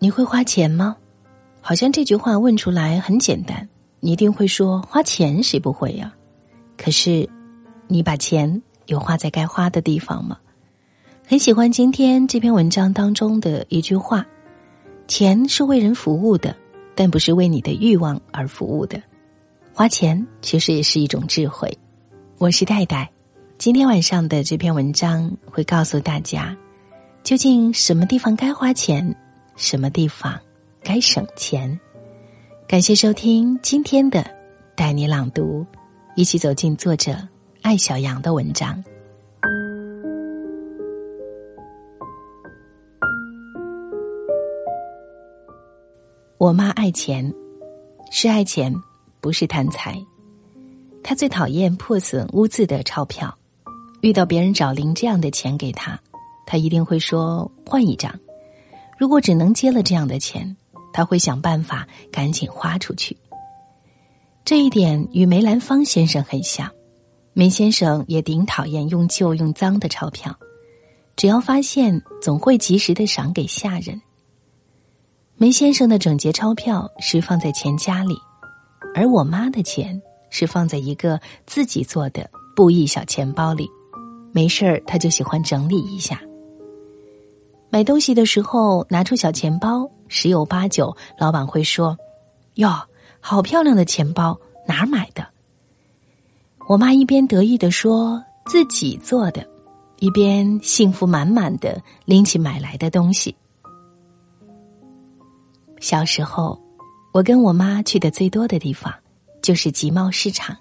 你会花钱吗？好像这句话问出来很简单，你一定会说花钱谁不会呀？可是，你把钱有花在该花的地方吗？很喜欢今天这篇文章当中的一句话：“钱是为人服务的，但不是为你的欲望而服务的。花钱其实也是一种智慧。”我是戴戴，今天晚上的这篇文章会告诉大家，究竟什么地方该花钱，什么地方该省钱。感谢收听今天的带你朗读，一起走进作者艾小羊的文章。我妈爱钱，是爱钱，不是贪财。她最讨厌破损污渍的钞票，遇到别人找零这样的钱给她，她一定会说换一张。如果只能接了这样的钱，他会想办法赶紧花出去。这一点与梅兰芳先生很像，梅先生也顶讨厌用旧用脏的钞票，只要发现，总会及时的赏给下人。梅先生的整洁钞票是放在钱夹里，而我妈的钱是放在一个自己做的布艺小钱包里。没事儿，他就喜欢整理一下。买东西的时候拿出小钱包，十有八九老板会说：“哟，好漂亮的钱包，哪儿买的？”我妈一边得意的说自己做的，一边幸福满满的拎起买来的东西。小时候，我跟我妈去的最多的地方就是集贸市场。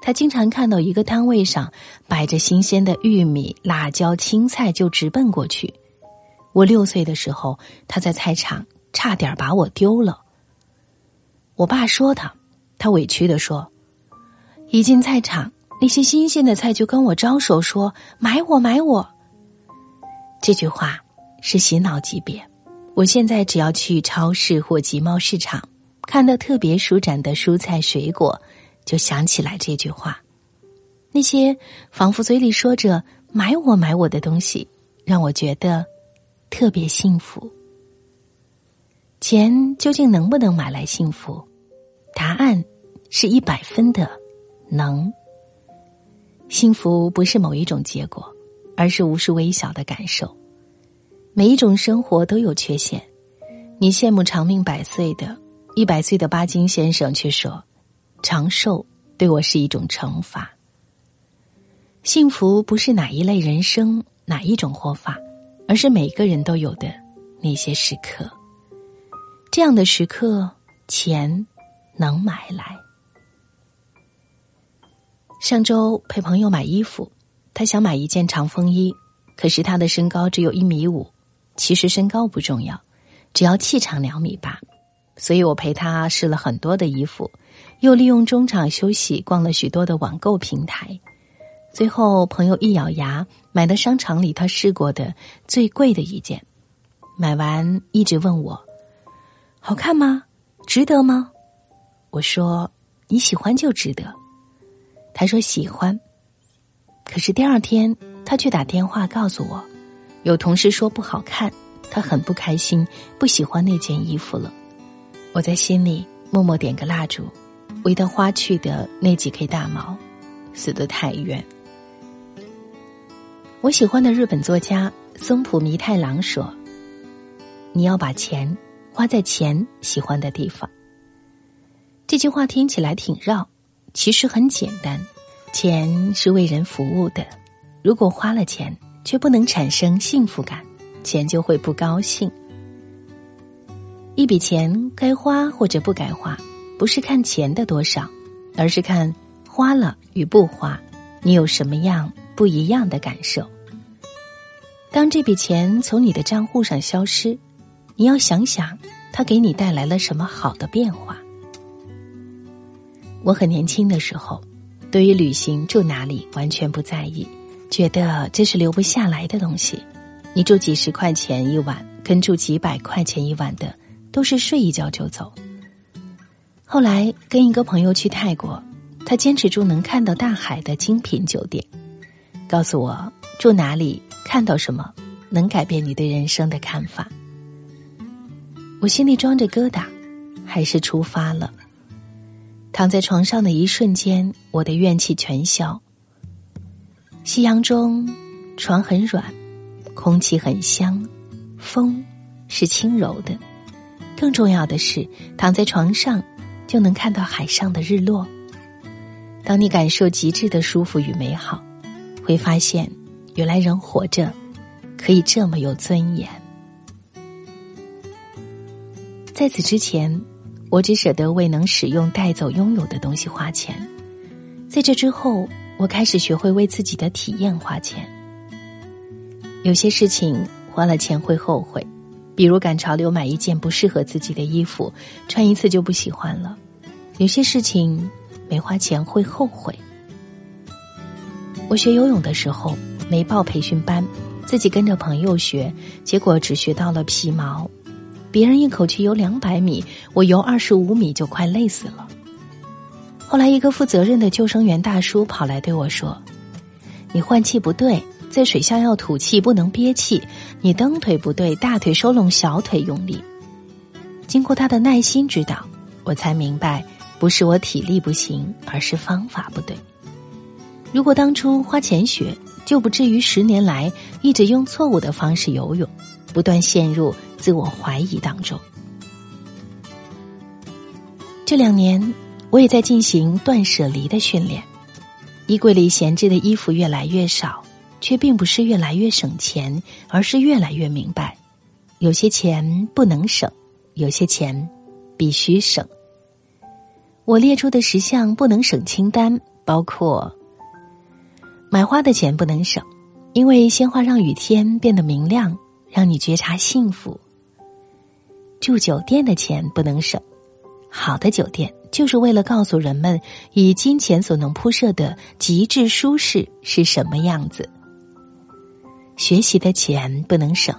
她经常看到一个摊位上摆着新鲜的玉米、辣椒、青菜，就直奔过去。我六岁的时候，他在菜场差点把我丢了。我爸说他，他委屈的说：“一进菜场，那些新鲜的菜就跟我招手说买我买我。”这句话是洗脑级别。我现在只要去超市或集贸市场，看到特别舒展的蔬菜水果，就想起来这句话。那些仿佛嘴里说着“买我买我”的东西，让我觉得特别幸福。钱究竟能不能买来幸福？答案是一百分的能。幸福不是某一种结果，而是无数微小的感受。每一种生活都有缺陷，你羡慕长命百岁的，一百岁的巴金先生却说：“长寿对我是一种惩罚。”幸福不是哪一类人生哪一种活法，而是每个人都有的那些时刻。这样的时刻，钱能买来。上周陪朋友买衣服，他想买一件长风衣，可是他的身高只有一米五。其实身高不重要，只要气场两米八。所以我陪他试了很多的衣服，又利用中场休息逛了许多的网购平台。最后，朋友一咬牙，买的商场里他试过的最贵的一件。买完一直问我：“好看吗？值得吗？”我说：“你喜欢就值得。”他说喜欢。可是第二天，他却打电话告诉我。有同事说不好看，他很不开心，不喜欢那件衣服了。我在心里默默点个蜡烛，为他花去的那几 K 大毛，死得太冤。我喜欢的日本作家松浦弥太郎说：“你要把钱花在钱喜欢的地方。”这句话听起来挺绕，其实很简单。钱是为人服务的，如果花了钱。却不能产生幸福感，钱就会不高兴。一笔钱该花或者不该花，不是看钱的多少，而是看花了与不花，你有什么样不一样的感受。当这笔钱从你的账户上消失，你要想想，它给你带来了什么好的变化。我很年轻的时候，对于旅行住哪里完全不在意。觉得这是留不下来的东西，你住几十块钱一晚，跟住几百块钱一晚的，都是睡一觉就走。后来跟一个朋友去泰国，他坚持住能看到大海的精品酒店，告诉我住哪里看到什么，能改变你对人生的看法。我心里装着疙瘩，还是出发了。躺在床上的一瞬间，我的怨气全消。夕阳中，床很软，空气很香，风是轻柔的。更重要的是，躺在床上就能看到海上的日落。当你感受极致的舒服与美好，会发现，原来人活着可以这么有尊严。在此之前。我只舍得为能使用、带走、拥有的东西花钱，在这之后，我开始学会为自己的体验花钱。有些事情花了钱会后悔，比如赶潮流买一件不适合自己的衣服，穿一次就不喜欢了；有些事情没花钱会后悔。我学游泳的时候没报培训班，自己跟着朋友学，结果只学到了皮毛。别人一口气游两百米，我游二十五米就快累死了。后来，一个负责任的救生员大叔跑来对我说：“你换气不对，在水下要吐气，不能憋气；你蹬腿不对，大腿收拢，小腿用力。”经过他的耐心指导，我才明白，不是我体力不行，而是方法不对。如果当初花钱学，就不至于十年来一直用错误的方式游泳。不断陷入自我怀疑当中。这两年，我也在进行断舍离的训练。衣柜里闲置的衣服越来越少，却并不是越来越省钱，而是越来越明白，有些钱不能省，有些钱必须省。我列出的十项不能省清单包括：买花的钱不能省，因为鲜花让雨天变得明亮。让你觉察幸福。住酒店的钱不能省，好的酒店就是为了告诉人们，以金钱所能铺设的极致舒适是什么样子。学习的钱不能省，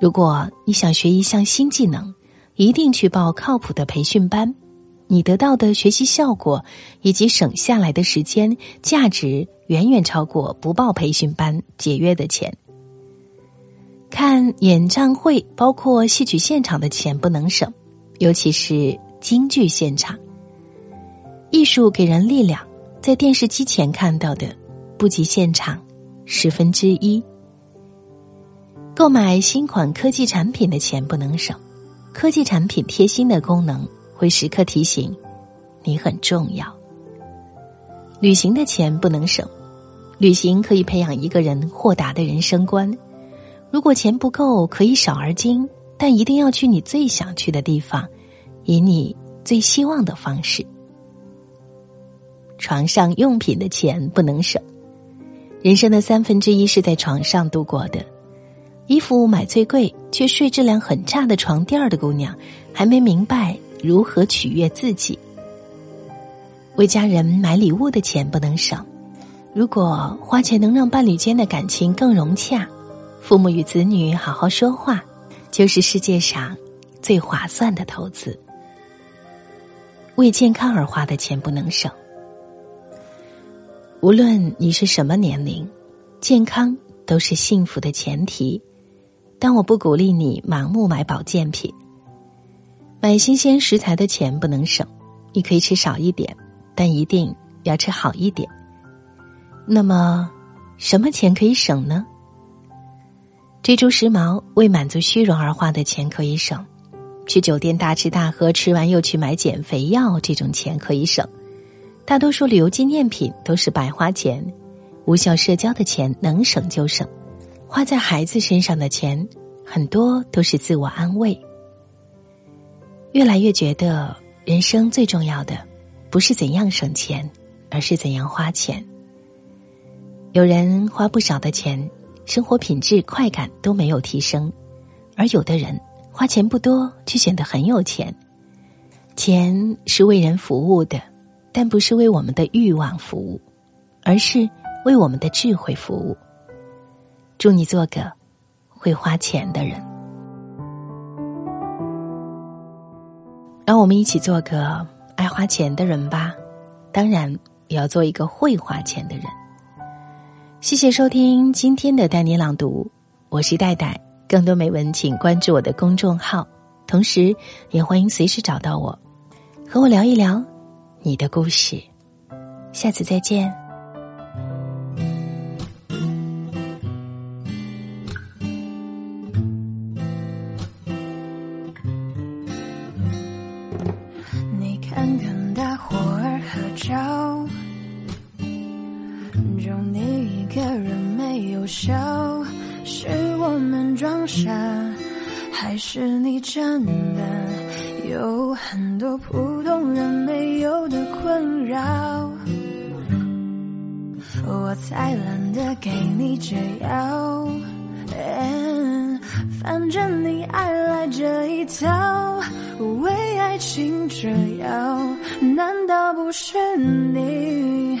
如果你想学一项新技能，一定去报靠谱的培训班，你得到的学习效果以及省下来的时间价值，远远超过不报培训班节约的钱。看演唱会，包括戏曲现场的钱不能省，尤其是京剧现场。艺术给人力量，在电视机前看到的不及现场十分之一。购买新款科技产品的钱不能省，科技产品贴心的功能会时刻提醒你很重要。旅行的钱不能省，旅行可以培养一个人豁达的人生观。如果钱不够，可以少而精，但一定要去你最想去的地方，以你最希望的方式。床上用品的钱不能省，人生的三分之一是在床上度过的。衣服买最贵却睡质量很差的床垫的姑娘，还没明白如何取悦自己。为家人买礼物的钱不能省，如果花钱能让伴侣间的感情更融洽。父母与子女好好说话，就是世界上最划算的投资。为健康而花的钱不能省。无论你是什么年龄，健康都是幸福的前提。但我不鼓励你盲目买保健品。买新鲜食材的钱不能省，你可以吃少一点，但一定要吃好一点。那么，什么钱可以省呢？追逐时髦、为满足虚荣而花的钱可以省，去酒店大吃大喝，吃完又去买减肥药，这种钱可以省。大多数旅游纪念品都是白花钱，无效社交的钱能省就省。花在孩子身上的钱，很多都是自我安慰。越来越觉得，人生最重要的不是怎样省钱，而是怎样花钱。有人花不少的钱。生活品质、快感都没有提升，而有的人花钱不多，却显得很有钱。钱是为人服务的，但不是为我们的欲望服务，而是为我们的智慧服务。祝你做个会花钱的人，让我们一起做个爱花钱的人吧。当然，也要做一个会花钱的人。谢谢收听今天的带你朗读，我是戴戴。更多美文，请关注我的公众号同时也欢迎随时找到我，和我聊一聊你的故事。下次再见。你看看大伙儿合照，就你别人没有笑，是我们装傻。还是你真的有很多普通人没有的困扰？我才懒得给你解药，反正你爱来这一套，为爱情折腰，难道不是你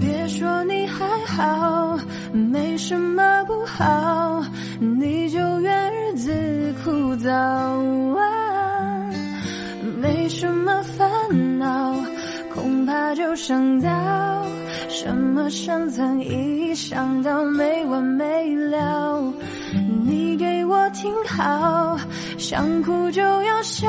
别说你还好，没什么不好，你就怨日子枯燥啊。没什么烦恼，恐怕就想到什么深层意义，想到没完没了。你给我听好，想哭就要笑。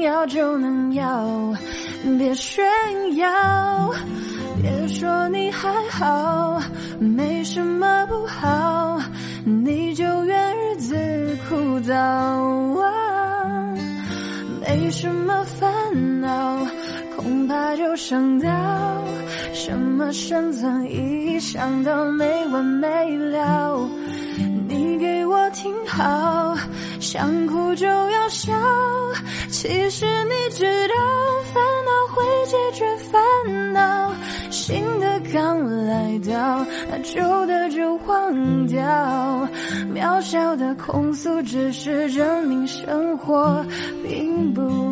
要就能要，别炫耀，别说你还好，没什么不好，你就怨日子枯燥啊，没什么烦恼，恐怕就想到什么深层意义，想到没完没了，你给我听好。想哭就要笑，其实你知道，烦恼会解决烦恼。新的刚来到，那旧的就忘掉。渺小的控诉，只是证明生活并不。